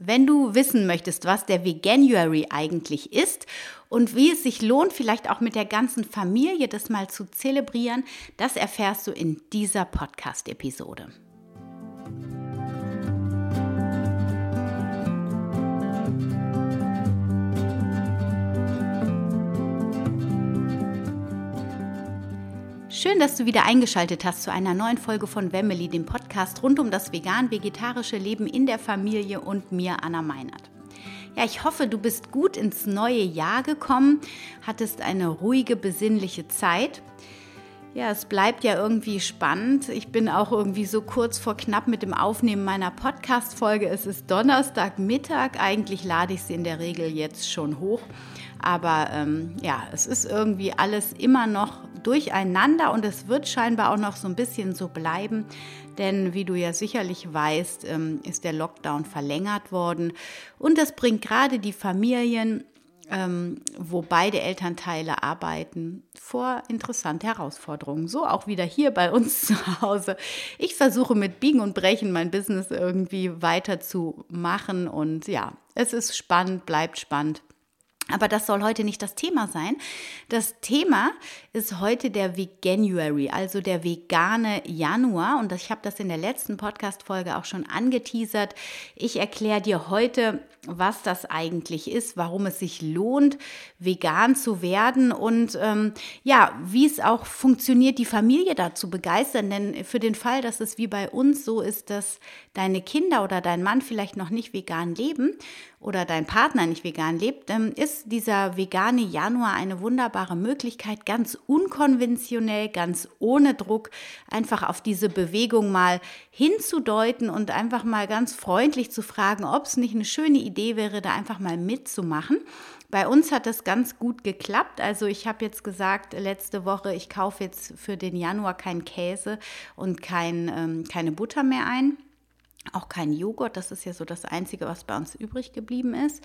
Wenn du wissen möchtest, was der Veganuary eigentlich ist und wie es sich lohnt, vielleicht auch mit der ganzen Familie das mal zu zelebrieren, das erfährst du in dieser Podcast-Episode. Schön, dass du wieder eingeschaltet hast zu einer neuen Folge von Wemmeli, dem Podcast rund um das vegan-vegetarische Leben in der Familie und mir, Anna Meinert. Ja, ich hoffe, du bist gut ins neue Jahr gekommen, hattest eine ruhige, besinnliche Zeit. Ja, es bleibt ja irgendwie spannend. Ich bin auch irgendwie so kurz vor knapp mit dem Aufnehmen meiner Podcast-Folge. Es ist Donnerstagmittag. Eigentlich lade ich sie in der Regel jetzt schon hoch. Aber ähm, ja, es ist irgendwie alles immer noch durcheinander und es wird scheinbar auch noch so ein bisschen so bleiben. Denn wie du ja sicherlich weißt, ähm, ist der Lockdown verlängert worden und das bringt gerade die Familien, ähm, wo beide Elternteile arbeiten, vor interessante Herausforderungen. So auch wieder hier bei uns zu Hause. Ich versuche mit Biegen und Brechen mein Business irgendwie weiterzumachen und ja, es ist spannend, bleibt spannend. Aber das soll heute nicht das Thema sein. Das Thema ist heute der Veganuary, also der vegane Januar. Und ich habe das in der letzten Podcast-Folge auch schon angeteasert. Ich erkläre dir heute, was das eigentlich ist, warum es sich lohnt, vegan zu werden und ähm, ja, wie es auch funktioniert, die Familie dazu begeistern. Denn für den Fall, dass es wie bei uns so ist, dass deine Kinder oder dein Mann vielleicht noch nicht vegan leben oder dein Partner nicht vegan lebt, ähm, ist dieser vegane Januar eine wunderbare Möglichkeit, ganz unkonventionell, ganz ohne Druck, einfach auf diese Bewegung mal hinzudeuten und einfach mal ganz freundlich zu fragen, ob es nicht eine schöne Idee wäre, da einfach mal mitzumachen. Bei uns hat das ganz gut geklappt. Also ich habe jetzt gesagt, letzte Woche, ich kaufe jetzt für den Januar keinen Käse und kein, ähm, keine Butter mehr ein auch kein Joghurt. Das ist ja so das Einzige, was bei uns übrig geblieben ist.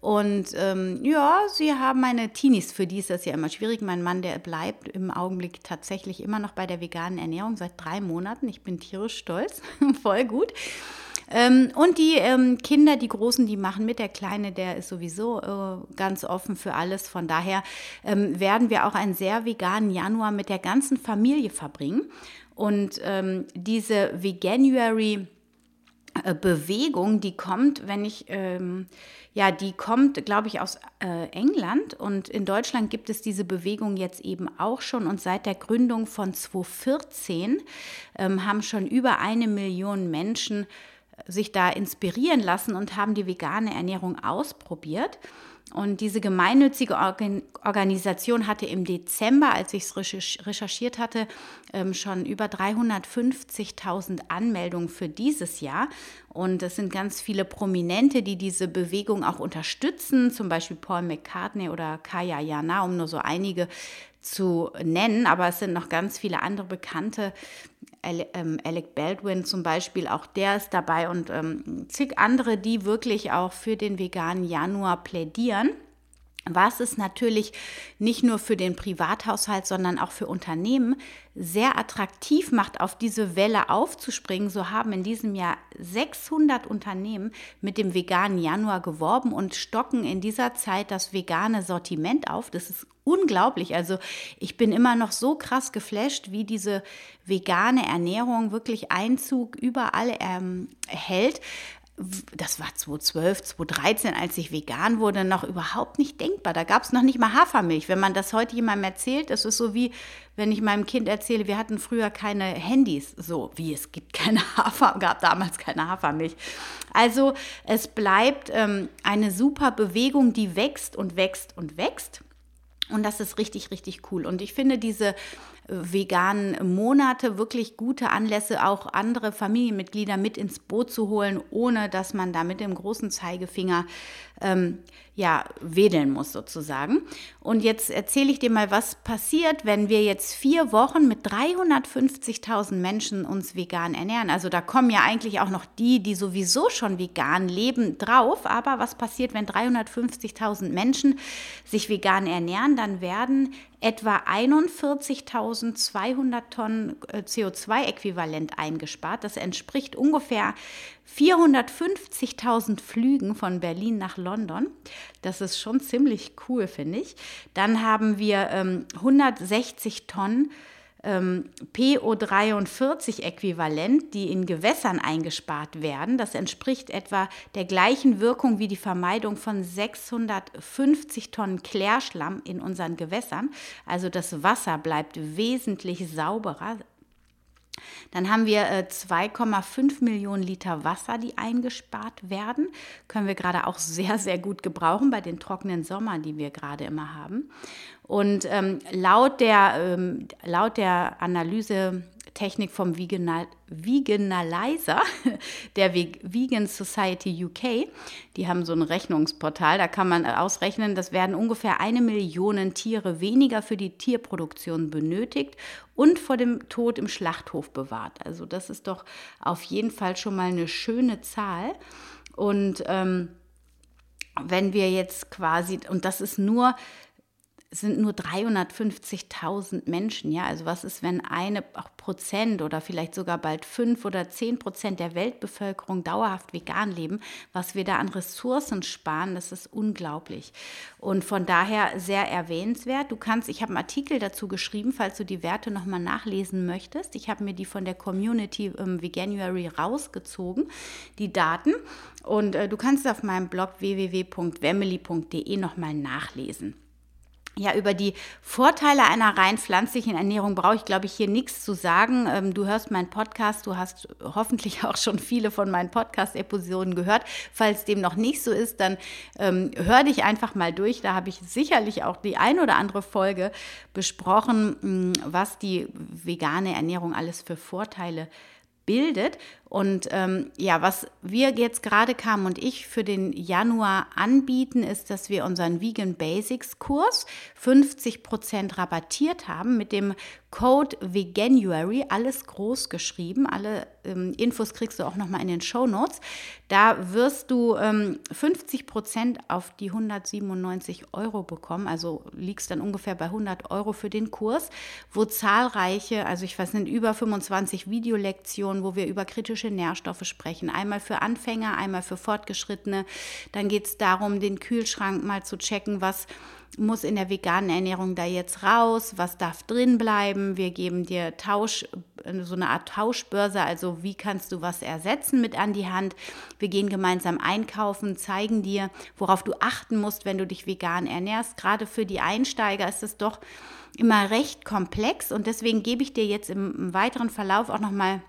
Und ähm, ja, sie haben meine Teenies, für die ist das ja immer schwierig. Mein Mann, der bleibt im Augenblick tatsächlich immer noch bei der veganen Ernährung seit drei Monaten. Ich bin tierisch stolz, voll gut. Ähm, und die ähm, Kinder, die Großen, die machen mit. Der Kleine, der ist sowieso äh, ganz offen für alles. Von daher ähm, werden wir auch einen sehr veganen Januar mit der ganzen Familie verbringen. Und ähm, diese Veganuary äh, Bewegung, die kommt, wenn ich, ähm, ja, die kommt, glaube ich, aus äh, England und in Deutschland gibt es diese Bewegung jetzt eben auch schon und seit der Gründung von 2014 ähm, haben schon über eine Million Menschen sich da inspirieren lassen und haben die vegane Ernährung ausprobiert. Und diese gemeinnützige Organisation hatte im Dezember, als ich es recherchiert hatte, ähm, schon über 350.000 Anmeldungen für dieses Jahr. Und es sind ganz viele Prominente, die diese Bewegung auch unterstützen, zum Beispiel Paul McCartney oder Kaya Jana, um nur so einige zu nennen, aber es sind noch ganz viele andere bekannte. Ähm, Alec Baldwin zum Beispiel, auch der ist dabei und ähm, zig andere, die wirklich auch für den veganen Januar plädieren was es natürlich nicht nur für den Privathaushalt, sondern auch für Unternehmen sehr attraktiv macht, auf diese Welle aufzuspringen. So haben in diesem Jahr 600 Unternehmen mit dem veganen Januar geworben und stocken in dieser Zeit das vegane Sortiment auf. Das ist unglaublich. Also ich bin immer noch so krass geflasht, wie diese vegane Ernährung wirklich Einzug überall ähm, hält das war 2012, 2013, als ich vegan wurde, noch überhaupt nicht denkbar. Da gab es noch nicht mal Hafermilch. Wenn man das heute jemandem erzählt, das ist so wie, wenn ich meinem Kind erzähle, wir hatten früher keine Handys. So wie es gibt keine Hafer, gab damals keine Hafermilch. Also es bleibt ähm, eine super Bewegung, die wächst und wächst und wächst. Und das ist richtig, richtig cool. Und ich finde diese veganen Monate wirklich gute Anlässe, auch andere Familienmitglieder mit ins Boot zu holen, ohne dass man da mit dem großen Zeigefinger ähm, ja, wedeln muss sozusagen. Und jetzt erzähle ich dir mal, was passiert, wenn wir jetzt vier Wochen mit 350.000 Menschen uns vegan ernähren. Also da kommen ja eigentlich auch noch die, die sowieso schon vegan leben, drauf. Aber was passiert, wenn 350.000 Menschen sich vegan ernähren? Dann werden etwa 41.200 Tonnen äh, CO2-Äquivalent eingespart. Das entspricht ungefähr 450.000 Flügen von Berlin nach London. Das ist schon ziemlich cool, finde ich. Dann haben wir ähm, 160 Tonnen ähm, PO43-Äquivalent, die in Gewässern eingespart werden. Das entspricht etwa der gleichen Wirkung wie die Vermeidung von 650 Tonnen Klärschlamm in unseren Gewässern. Also das Wasser bleibt wesentlich sauberer, dann haben wir 2,5 äh, Millionen Liter Wasser, die eingespart werden. Können wir gerade auch sehr, sehr gut gebrauchen bei den trockenen Sommern, die wir gerade immer haben. Und ähm, laut, der, ähm, laut der Analyse Technik vom Veganal Veganalizer der Vegan Society UK. Die haben so ein Rechnungsportal, da kann man ausrechnen, das werden ungefähr eine Million Tiere weniger für die Tierproduktion benötigt und vor dem Tod im Schlachthof bewahrt. Also das ist doch auf jeden Fall schon mal eine schöne Zahl. Und ähm, wenn wir jetzt quasi, und das ist nur sind nur 350.000 Menschen. Ja, also was ist, wenn eine Prozent oder vielleicht sogar bald fünf oder zehn Prozent der Weltbevölkerung dauerhaft vegan leben? Was wir da an Ressourcen sparen, das ist unglaublich. Und von daher sehr erwähnenswert. Du kannst, ich habe einen Artikel dazu geschrieben, falls du die Werte nochmal nachlesen möchtest. Ich habe mir die von der Community im Veganuary rausgezogen, die Daten. Und äh, du kannst auf meinem Blog www.wemily.de nochmal nachlesen. Ja, über die Vorteile einer rein pflanzlichen Ernährung brauche ich, glaube ich, hier nichts zu sagen. Ähm, du hörst meinen Podcast, du hast hoffentlich auch schon viele von meinen Podcast-Episoden gehört. Falls dem noch nicht so ist, dann ähm, hör dich einfach mal durch. Da habe ich sicherlich auch die ein oder andere Folge besprochen, was die vegane Ernährung alles für Vorteile bildet. Und ähm, ja, was wir jetzt gerade kamen und ich für den Januar anbieten, ist, dass wir unseren Vegan Basics Kurs 50 Prozent rabattiert haben mit dem Code Veganuary, alles groß geschrieben. Alle ähm, Infos kriegst du auch nochmal in den Show Notes. Da wirst du ähm, 50 Prozent auf die 197 Euro bekommen. Also liegst dann ungefähr bei 100 Euro für den Kurs, wo zahlreiche, also ich weiß nicht, über 25 Videolektionen, wo wir über kritische kritische Nährstoffe sprechen. Einmal für Anfänger, einmal für Fortgeschrittene. Dann geht es darum, den Kühlschrank mal zu checken, was muss in der veganen Ernährung da jetzt raus, was darf drin bleiben. Wir geben dir Tausch, so eine Art Tauschbörse, also wie kannst du was ersetzen mit an die Hand. Wir gehen gemeinsam einkaufen, zeigen dir, worauf du achten musst, wenn du dich vegan ernährst. Gerade für die Einsteiger ist es doch immer recht komplex und deswegen gebe ich dir jetzt im, weiteren Verlauf auch noch mal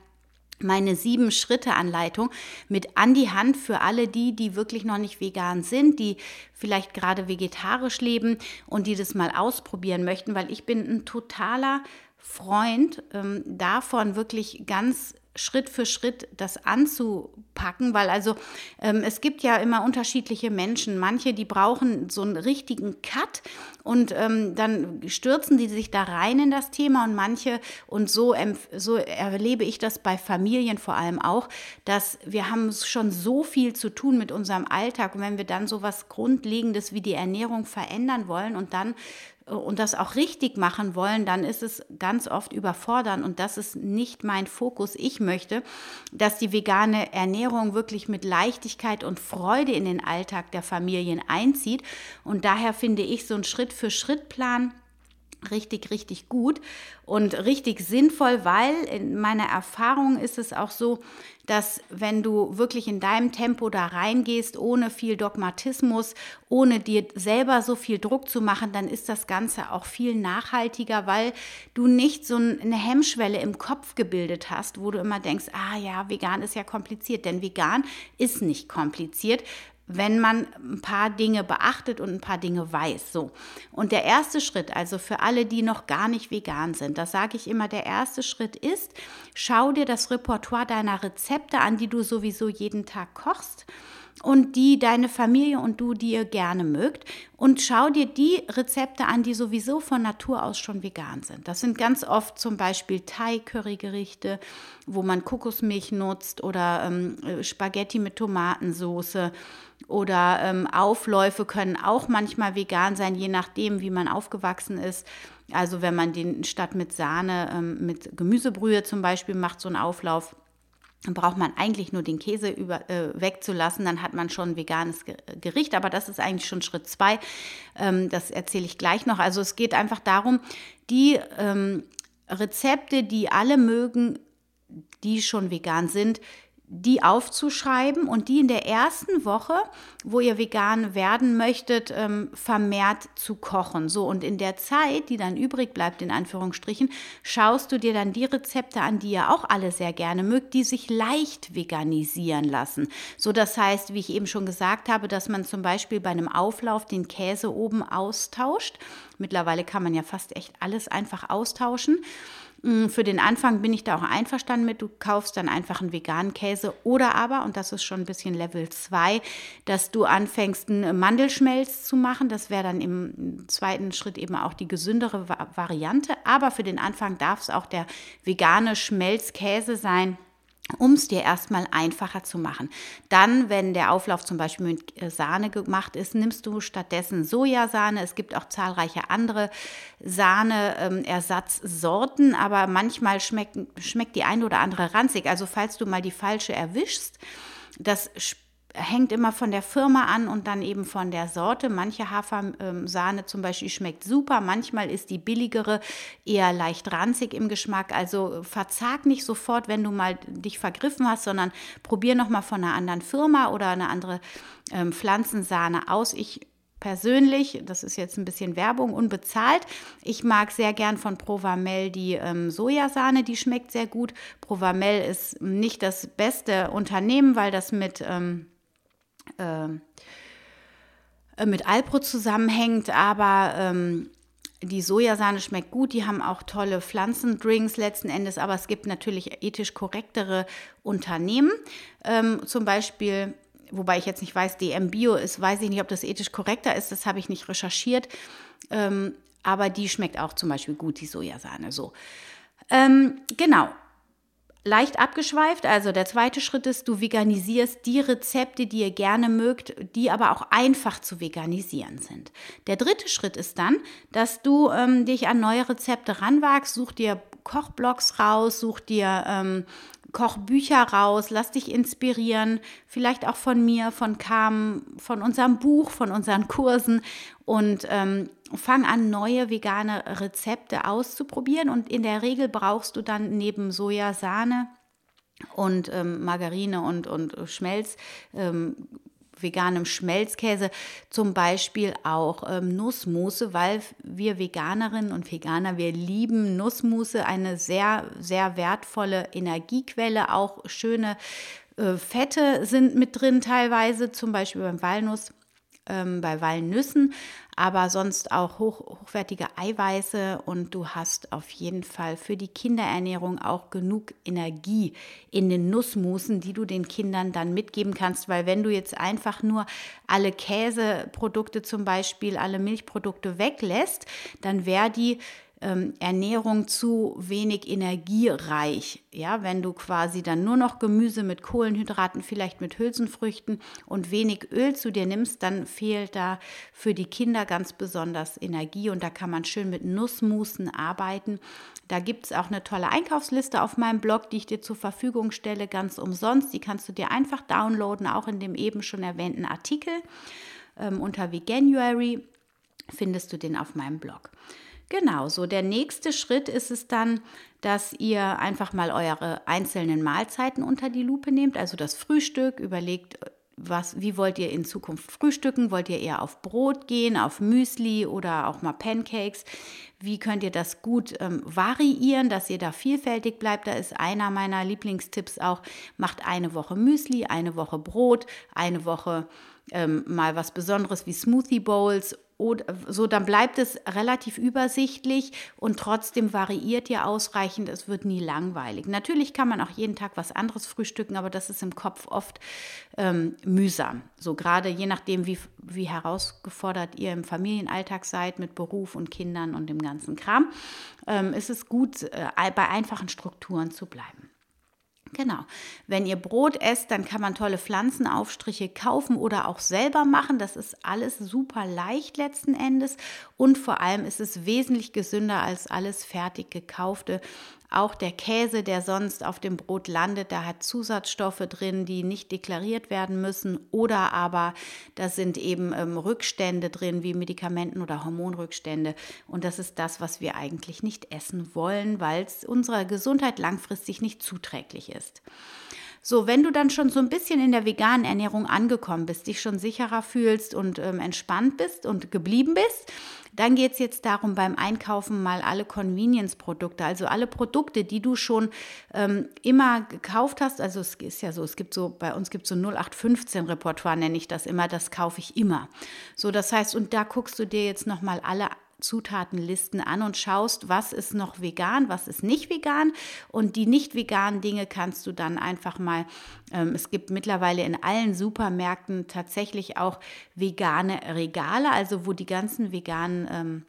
meine sieben Schritte Anleitung mit an die Hand für alle die, die wirklich noch nicht vegan sind, die vielleicht gerade vegetarisch leben und die das mal ausprobieren möchten, weil ich bin ein totaler Freund ähm, davon, wirklich ganz Schritt für Schritt das anzupacken, weil also ähm, es gibt ja immer unterschiedliche Menschen. Manche, die brauchen so einen richtigen Cut und ähm, dann stürzen die sich da rein in das Thema und manche, und so, so erlebe ich das bei Familien vor allem auch, dass wir haben schon so viel zu tun mit unserem Alltag und wenn wir dann so was Grundlegendes wie die Ernährung verändern wollen und dann und das auch richtig machen wollen, dann ist es ganz oft überfordern und das ist nicht mein Fokus. Ich möchte, dass die vegane Ernährung wirklich mit Leichtigkeit und Freude in den Alltag der Familien einzieht und daher finde ich so einen Schritt-für-Schritt-Plan richtig, richtig gut und richtig sinnvoll, weil in meiner Erfahrung ist es auch so, dass wenn du wirklich in deinem Tempo da reingehst, ohne viel Dogmatismus, ohne dir selber so viel Druck zu machen, dann ist das Ganze auch viel nachhaltiger, weil du nicht so eine Hemmschwelle im Kopf gebildet hast, wo du immer denkst, ah ja, vegan ist ja kompliziert, denn vegan ist nicht kompliziert wenn man ein paar Dinge beachtet und ein paar Dinge weiß. So. Und der erste Schritt, also für alle, die noch gar nicht vegan sind, das sage ich immer, der erste Schritt ist, schau dir das Repertoire deiner Rezepte an, die du sowieso jeden Tag kochst und die deine Familie und du dir gerne mögt. Und schau dir die Rezepte an, die sowieso von Natur aus schon vegan sind. Das sind ganz oft zum Beispiel Thai-Curry-Gerichte, wo man Kokosmilch nutzt oder ähm, Spaghetti mit Tomatensauce oder ähm, Aufläufe können auch manchmal vegan sein, je nachdem, wie man aufgewachsen ist. Also wenn man den statt mit Sahne ähm, mit Gemüsebrühe zum Beispiel macht, so einen Auflauf, braucht man eigentlich nur den Käse über, äh, wegzulassen, dann hat man schon ein veganes Gericht, aber das ist eigentlich schon Schritt zwei. Ähm, das erzähle ich gleich noch. Also es geht einfach darum, die ähm, Rezepte, die alle mögen, die schon vegan sind, die aufzuschreiben und die in der ersten Woche, wo ihr vegan werden möchtet, ähm, vermehrt zu kochen. So, und in der Zeit, die dann übrig bleibt, in Anführungsstrichen, schaust du dir dann die Rezepte an, die ihr auch alle sehr gerne mögt, die sich leicht veganisieren lassen. So, das heißt, wie ich eben schon gesagt habe, dass man zum Beispiel bei einem Auflauf den Käse oben austauscht. Mittlerweile kann man ja fast echt alles einfach austauschen. Mm, für den Anfang bin ich da auch einverstanden mit. Du kaufst dann einfach einen veganen Käse oder aber, und das ist schon ein bisschen Level 2, dass du anfängst, einen Mandelschmelz zu machen. Das wäre dann im zweiten Schritt eben auch die gesündere Variante. Aber für den Anfang darf es auch der vegane Schmelzkäse sein um es dir erstmal einfacher zu machen. Dann, wenn der Auflauf zum Beispiel mit äh, Sahne gemacht ist, nimmst du stattdessen Sojasahne. Es gibt auch zahlreiche andere Sahne-Ersatzsorten, ähm, aber manchmal schmeckt, schmeckt die eine oder andere ranzig. Also falls du mal die falsche erwischst, das hängt immer von der Firma an und dann eben von der Sorte. Manche Hafersahne zum Beispiel schmeckt super, manchmal ist die billigere eher leicht ranzig im Geschmack. Also verzag nicht sofort, wenn du mal dich vergriffen hast, sondern probier nochmal von einer anderen Firma oder eine andere ähm, Pflanzensahne aus. Ich persönlich, das ist jetzt ein bisschen Werbung, unbezahlt. Ich mag sehr gern von Provamel die ähm, Sojasahne, die schmeckt sehr gut. Provamel ist nicht das beste Unternehmen, weil das mit ähm, äh, mit Alpro zusammenhängt, aber ähm, die Sojasahne schmeckt gut, die haben auch tolle Pflanzendrinks letzten Endes, aber es gibt natürlich ethisch korrektere Unternehmen. Ähm, zum Beispiel, wobei ich jetzt nicht weiß, DM Bio ist, weiß ich nicht, ob das ethisch korrekter ist, das habe ich nicht recherchiert. Ähm, aber die schmeckt auch zum Beispiel gut, die Sojasahne. So. Ähm, genau, leicht abgeschweift. Also der zweite Schritt ist, du veganisierst die Rezepte, die ihr gerne mögt, die aber auch einfach zu veganisieren sind. Der dritte Schritt ist dann, dass du ähm, dich an neue Rezepte ranwagst, such dir Kochblogs raus, such dir ähm, Kochbücher raus, lass dich inspirieren, vielleicht auch von mir, von Carmen, von unserem Buch, von unseren Kursen und ähm, fang an, neue vegane Rezepte auszuprobieren. Und in der Regel brauchst du dann neben Sojasahne und ähm, Margarine und, und Schmelz ähm, veganem Schmelzkäse zum Beispiel auch ähm, Nussmusse, weil wir Veganerinnen und Veganer, wir lieben Nussmusse, eine sehr, sehr wertvolle Energiequelle, auch schöne äh, Fette sind mit drin teilweise, zum Beispiel beim Walnuss ähm, bei Walnüssen, aber sonst auch hoch, hochwertige Eiweiße und du hast auf jeden Fall für die Kinderernährung auch genug Energie in den Nussmusen, die du den Kindern dann mitgeben kannst, weil wenn du jetzt einfach nur alle Käseprodukte zum Beispiel, alle Milchprodukte weglässt, dann wäre die ähm, Ernährung zu wenig energiereich. Ja, wenn du quasi dann nur noch Gemüse mit Kohlenhydraten, vielleicht mit Hülsenfrüchten und wenig Öl zu dir nimmst, dann fehlt da für die Kinder ganz besonders Energie und da kann man schön mit Nussmusen arbeiten. Da gibt es auch eine tolle Einkaufsliste auf meinem Blog, die ich dir zur Verfügung stelle, ganz umsonst. Die kannst du dir einfach downloaden, auch in dem eben schon erwähnten Artikel. Ähm, unter Veganuary findest du den auf meinem Blog. Genau, so der nächste Schritt ist es dann, dass ihr einfach mal eure einzelnen Mahlzeiten unter die Lupe nehmt, also das Frühstück, überlegt, was, wie wollt ihr in Zukunft frühstücken? Wollt ihr eher auf Brot gehen, auf Müsli oder auch mal Pancakes? Wie könnt ihr das gut ähm, variieren, dass ihr da vielfältig bleibt? Da ist einer meiner Lieblingstipps auch, macht eine Woche Müsli, eine Woche Brot, eine Woche ähm, mal was Besonderes wie Smoothie Bowls oder so, dann bleibt es relativ übersichtlich und trotzdem variiert ihr ausreichend. Es wird nie langweilig. Natürlich kann man auch jeden Tag was anderes frühstücken, aber das ist im Kopf oft ähm, mühsam. So gerade je nachdem, wie, wie herausgefordert ihr im Familienalltag seid mit Beruf und Kindern und dem ganzen Kram, ähm, ist es gut, äh, bei einfachen Strukturen zu bleiben. Genau. Wenn ihr Brot esst, dann kann man tolle Pflanzenaufstriche kaufen oder auch selber machen. Das ist alles super leicht letzten Endes und vor allem ist es wesentlich gesünder als alles fertig gekaufte. Auch der Käse, der sonst auf dem Brot landet, da hat Zusatzstoffe drin, die nicht deklariert werden müssen. Oder aber da sind eben ähm, Rückstände drin, wie Medikamenten oder Hormonrückstände. Und das ist das, was wir eigentlich nicht essen wollen, weil es unserer Gesundheit langfristig nicht zuträglich ist. So, wenn du dann schon so ein bisschen in der veganen Ernährung angekommen bist, dich schon sicherer fühlst und ähm, entspannt bist und geblieben bist, dann geht es jetzt darum, beim Einkaufen mal alle Convenience-Produkte, also alle Produkte, die du schon ähm, immer gekauft hast. Also es ist ja so, es gibt so, bei uns gibt es so 0815-Repertoire, nenne ich das immer, das kaufe ich immer. So, das heißt, und da guckst du dir jetzt nochmal alle Zutatenlisten an und schaust, was ist noch vegan, was ist nicht vegan. Und die nicht veganen Dinge kannst du dann einfach mal, ähm, es gibt mittlerweile in allen Supermärkten tatsächlich auch vegane Regale, also wo die ganzen veganen ähm,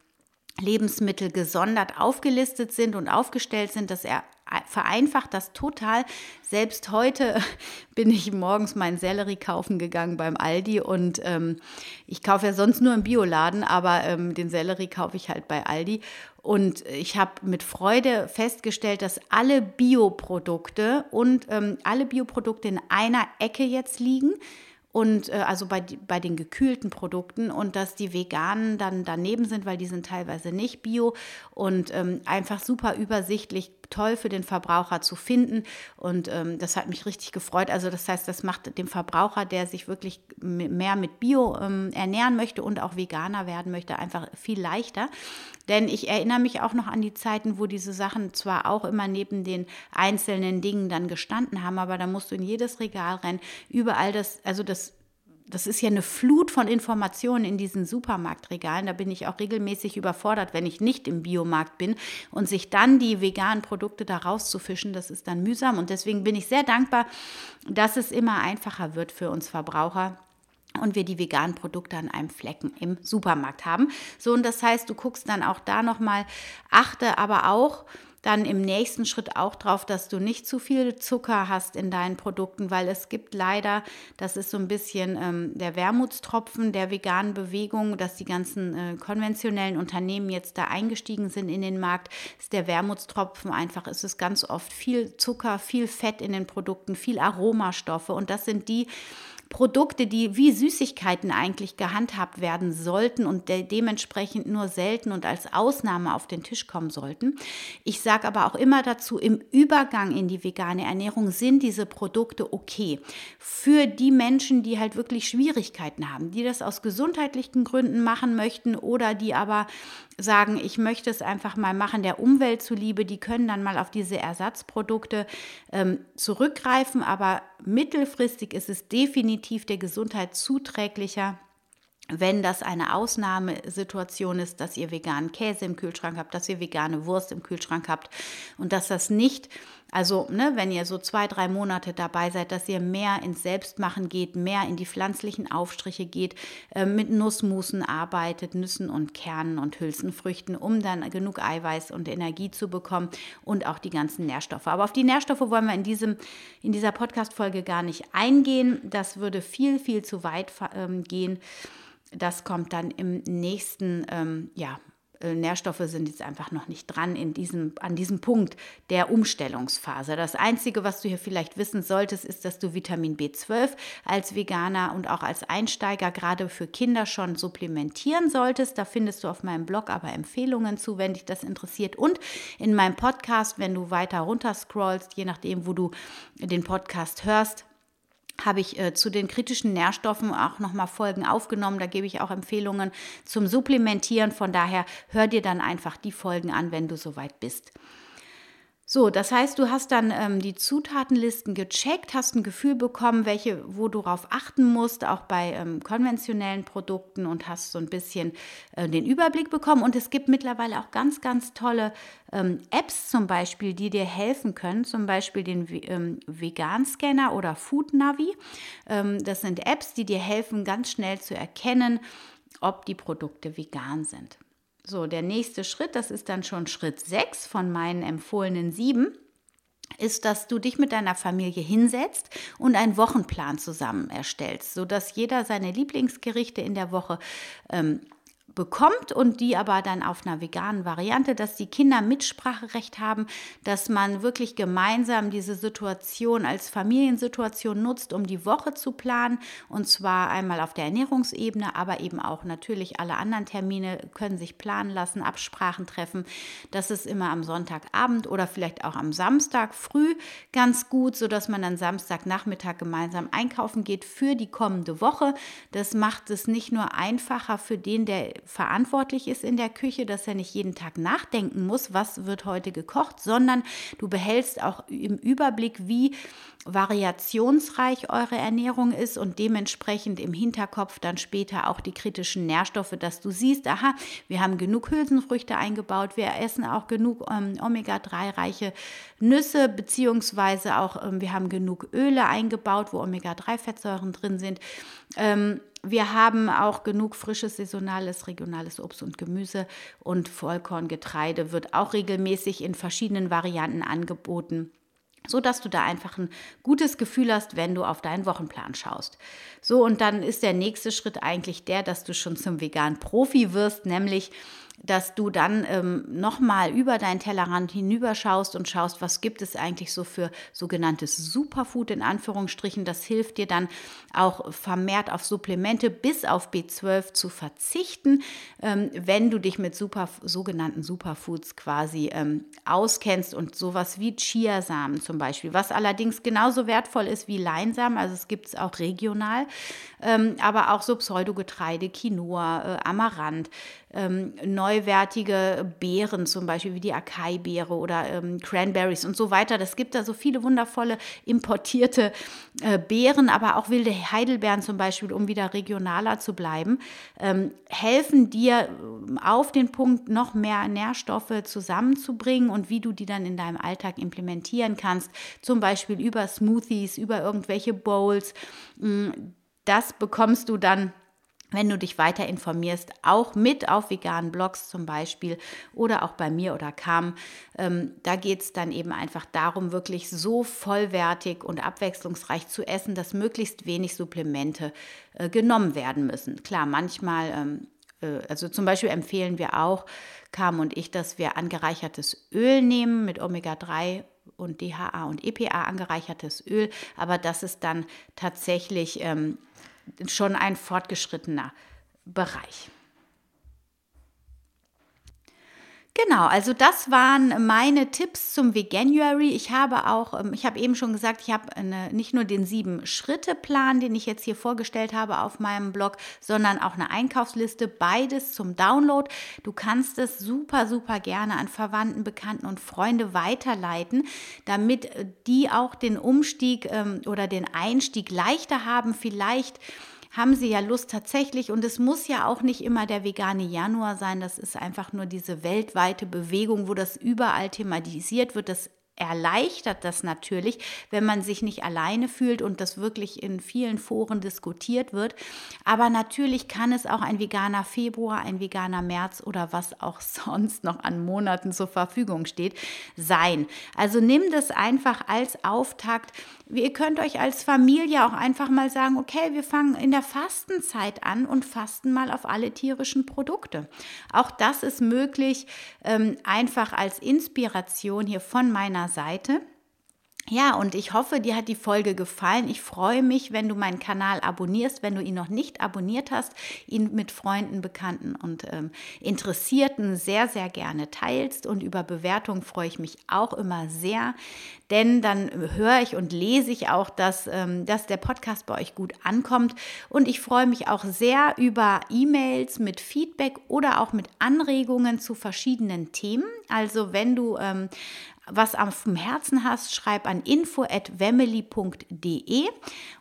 Lebensmittel gesondert aufgelistet sind und aufgestellt sind. Das vereinfacht das total. Selbst heute bin ich morgens meinen Sellerie kaufen gegangen beim Aldi und ähm, ich kaufe ja sonst nur im Bioladen, aber ähm, den Sellerie kaufe ich halt bei Aldi. Und ich habe mit Freude festgestellt, dass alle Bioprodukte und ähm, alle Bioprodukte in einer Ecke jetzt liegen und äh, also bei, bei den gekühlten Produkten und dass die veganen dann daneben sind, weil die sind teilweise nicht bio und ähm, einfach super übersichtlich toll für den Verbraucher zu finden. Und ähm, das hat mich richtig gefreut. Also das heißt, das macht dem Verbraucher, der sich wirklich mehr mit Bio ähm, ernähren möchte und auch Veganer werden möchte, einfach viel leichter. Denn ich erinnere mich auch noch an die Zeiten, wo diese Sachen zwar auch immer neben den einzelnen Dingen dann gestanden haben, aber da musst du in jedes Regal rennen, überall das, also das das ist ja eine Flut von Informationen in diesen Supermarktregalen. Da bin ich auch regelmäßig überfordert, wenn ich nicht im Biomarkt bin. Und sich dann die veganen Produkte da rauszufischen, das ist dann mühsam. Und deswegen bin ich sehr dankbar, dass es immer einfacher wird für uns Verbraucher und wir die veganen Produkte an einem Flecken im Supermarkt haben. So, und das heißt, du guckst dann auch da nochmal, achte aber auch, dann im nächsten Schritt auch drauf, dass du nicht zu viel Zucker hast in deinen Produkten, weil es gibt leider, das ist so ein bisschen ähm, der Wermutstropfen der veganen Bewegung, dass die ganzen äh, konventionellen Unternehmen jetzt da eingestiegen sind in den Markt, ist der Wermutstropfen einfach, ist es ganz oft viel Zucker, viel Fett in den Produkten, viel Aromastoffe und das sind die, Produkte, die wie Süßigkeiten eigentlich gehandhabt werden sollten und de dementsprechend nur selten und als Ausnahme auf den Tisch kommen sollten. Ich sage aber auch immer dazu, im Übergang in die vegane Ernährung sind diese Produkte okay. Für die Menschen, die halt wirklich Schwierigkeiten haben, die das aus gesundheitlichen Gründen machen möchten oder die aber sagen, ich möchte es einfach mal machen, der Umwelt zuliebe, die können dann mal auf diese Ersatzprodukte ähm, zurückgreifen, aber mittelfristig ist es definitiv der Gesundheit zuträglicher, wenn das eine Ausnahmesituation ist, dass ihr veganen Käse im Kühlschrank habt, dass ihr vegane Wurst im Kühlschrank habt und dass das nicht, also ne, wenn ihr so zwei, drei Monate dabei seid, dass ihr mehr ins Selbstmachen geht, mehr in die pflanzlichen Aufstriche geht, äh, mit Nussmusen arbeitet, Nüssen und Kernen und Hülsenfrüchten, um dann genug Eiweiß und Energie zu bekommen und auch die ganzen Nährstoffe. Aber auf die Nährstoffe wollen wir in, diesem, in dieser Podcast-Folge gar nicht eingehen. Das würde viel, viel zu weit ähm, gehen. Das kommt dann im nächsten, ähm, ja, Nährstoffe sind jetzt einfach noch nicht dran in diesem, an diesem Punkt der Umstellungsphase. Das Einzige, was du hier vielleicht wissen solltest, ist, dass du Vitamin B12 als Veganer und auch als Einsteiger gerade für Kinder schon supplementieren solltest. Da findest du auf meinem Blog aber Empfehlungen zu, wenn dich das interessiert. Und in meinem Podcast, wenn du weiter runter scrollst, je nachdem, wo du den Podcast hörst, habe ich äh, zu den kritischen Nährstoffen auch nochmal Folgen aufgenommen. Da gebe ich auch Empfehlungen zum Supplementieren. Von daher hör dir dann einfach die Folgen an, wenn du soweit bist. So, das heißt, du hast dann ähm, die Zutatenlisten gecheckt, hast ein Gefühl bekommen, welche, wo du darauf achten musst, auch bei ähm, konventionellen Produkten und hast so ein bisschen äh, den Überblick bekommen. Und es gibt mittlerweile auch ganz, ganz tolle ähm, Apps zum Beispiel, die dir helfen können, zum Beispiel den ähm, Vegan-Scanner oder Food Navi. Ähm, das sind Apps, die dir helfen, ganz schnell zu erkennen, ob die Produkte vegan sind. So, der nächste Schritt, das ist dann schon Schritt 6 von meinen empfohlenen 7 ist, dass du dich mit deiner Familie hinsetzt und einen Wochenplan zusammen erstellst, sodass jeder seine Lieblingsgerichte in der Woche ähm, bekommt und die aber dann auf einer veganen Variante, dass die Kinder Mitspracherecht haben, dass man wirklich gemeinsam diese Situation als Familiensituation nutzt, um die Woche zu planen und zwar einmal auf der Ernährungsebene, aber eben auch natürlich alle anderen Termine können sich planen lassen, Absprachen treffen. Das ist immer am Sonntagabend oder vielleicht auch am Samstag früh ganz gut, sodass man dann Samstagnachmittag gemeinsam einkaufen geht für die kommende Woche. Das macht es nicht nur einfacher für den, der verantwortlich ist in der Küche, dass er nicht jeden Tag nachdenken muss, was wird heute gekocht, sondern du behältst auch im Überblick, wie variationsreich eure Ernährung ist und dementsprechend im Hinterkopf dann später auch die kritischen Nährstoffe, dass du siehst, aha, wir haben genug Hülsenfrüchte eingebaut, wir essen auch genug ähm, Omega-3-reiche Nüsse, beziehungsweise auch ähm, wir haben genug Öle eingebaut, wo Omega-3-Fettsäuren drin sind. Ähm, wir haben auch genug frisches, saisonales, regionales Obst und Gemüse und Vollkorngetreide wird auch regelmäßig in verschiedenen Varianten angeboten so dass du da einfach ein gutes Gefühl hast, wenn du auf deinen Wochenplan schaust. So und dann ist der nächste Schritt eigentlich der, dass du schon zum veganen Profi wirst, nämlich dass du dann ähm, nochmal über deinen Tellerrand hinüberschaust und schaust, was gibt es eigentlich so für sogenanntes Superfood in Anführungsstrichen. Das hilft dir dann auch vermehrt auf Supplemente bis auf B12 zu verzichten, ähm, wenn du dich mit super, sogenannten Superfoods quasi ähm, auskennst und sowas wie Chiasamen zum Beispiel, was allerdings genauso wertvoll ist wie Leinsamen, also es gibt es auch regional, ähm, aber auch so Pseudogetreide, Quinoa, äh, Amaranth, ähm, neuwertige Beeren, zum Beispiel wie die Acai-Beere oder ähm, Cranberries und so weiter. Das gibt da so viele wundervolle importierte äh, Beeren, aber auch wilde Heidelbeeren zum Beispiel, um wieder regionaler zu bleiben, ähm, helfen dir ähm, auf den Punkt noch mehr Nährstoffe zusammenzubringen und wie du die dann in deinem Alltag implementieren kannst, zum Beispiel über Smoothies, über irgendwelche Bowls. Mm, das bekommst du dann wenn du dich weiter informierst, auch mit auf veganen Blogs zum Beispiel oder auch bei mir oder Kam. Ähm, da geht es dann eben einfach darum, wirklich so vollwertig und abwechslungsreich zu essen, dass möglichst wenig Supplemente äh, genommen werden müssen. Klar, manchmal, ähm, äh, also zum Beispiel empfehlen wir auch, Kam und ich, dass wir angereichertes Öl nehmen mit Omega-3 und DHA und EPA angereichertes Öl, aber das ist dann tatsächlich ähm, schon ein fortgeschrittener Bereich. Genau, also das waren meine Tipps zum Veganuary. Ich habe auch, ähm, ich habe eben schon gesagt, ich habe eine, nicht nur den sieben-Schritte-Plan, den ich jetzt hier vorgestellt habe auf meinem Blog, sondern auch eine Einkaufsliste, beides zum Download. Du kannst es super, super gerne an Verwandten, Bekannten und Freunde weiterleiten, damit äh, die auch den Umstieg ähm, oder den Einstieg leichter haben, vielleicht haben sie ja Lust tatsächlich. Und es muss ja auch nicht immer der vegane Januar sein, das ist einfach nur diese weltweite Bewegung, wo das überall thematisiert wird, das erleichtert das natürlich, wenn man sich nicht alleine fühlt und das wirklich in vielen Foren diskutiert wird. Aber natürlich kann es auch ein veganer Februar, ein veganer März oder was auch sonst noch an Monaten zur Verfügung steht, sein. Also nimm das einfach als Auftakt. Ihr könnt euch als Familie auch einfach mal sagen, okay, wir fangen in der Fastenzeit an und fasten mal auf alle tierischen Produkte. Auch das ist möglich, ähm, einfach als Inspiration hier von meiner Seite. Ja, und ich hoffe, dir hat die Folge gefallen. Ich freue mich, wenn du meinen Kanal abonnierst, wenn du ihn noch nicht abonniert hast, ihn mit Freunden, Bekannten und ähm, Interessierten sehr, sehr gerne teilst. Und über Bewertungen freue ich mich auch immer sehr, denn dann höre ich und lese ich auch, dass, ähm, dass der Podcast bei euch gut ankommt. Und ich freue mich auch sehr über E-Mails mit Feedback oder auch mit Anregungen zu verschiedenen Themen. Also wenn du ähm, was auf dem Herzen hast, schreib an info@wemily.de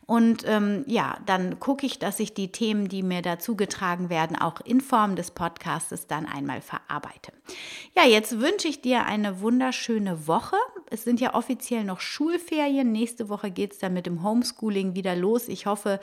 und ähm, ja, dann gucke ich, dass ich die Themen, die mir dazu getragen werden, auch in Form des Podcastes dann einmal verarbeite. Ja, jetzt wünsche ich dir eine wunderschöne Woche. Es sind ja offiziell noch Schulferien. Nächste Woche geht es dann mit dem Homeschooling wieder los. Ich hoffe,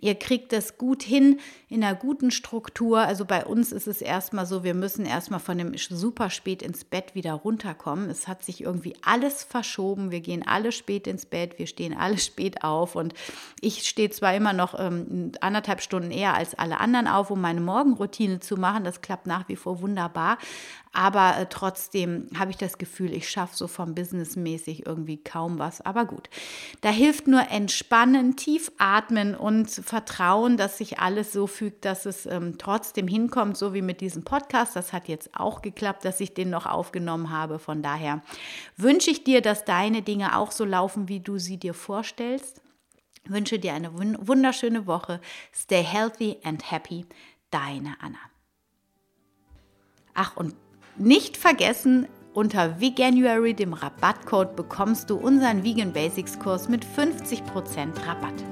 ihr kriegt das gut hin in einer guten Struktur. Also bei uns ist es erstmal so, wir müssen erstmal von dem super spät ins Bett wieder runterkommen. Es hat sich irgendwie alles verschoben. Wir gehen alle spät ins Bett, wir stehen alle spät auf und ich stehe zwar immer noch ähm, anderthalb Stunden eher als alle anderen auf, um meine Morgenroutine zu machen. Das klappt nach wie vor wunderbar. Aber äh, trotzdem habe ich das Gefühl, ich schaffe so vom Businessmäßig irgendwie kaum was. Aber gut, da hilft nur entspannen, tief atmen und vertrauen, dass sich alles so fügt, dass es ähm, trotzdem hinkommt, so wie mit diesem Podcast. Das hat jetzt auch geklappt, dass ich den noch aufgenommen habe. Von daher wünsche ich dir, dass deine Dinge auch so laufen, wie du sie dir vorstellst. wünsche dir eine wunderschöne Woche. Stay healthy and happy. Deine Anna. Ach, und nicht vergessen, unter Veganuary, dem Rabattcode, bekommst du unseren Vegan Basics Kurs mit 50% Rabatt.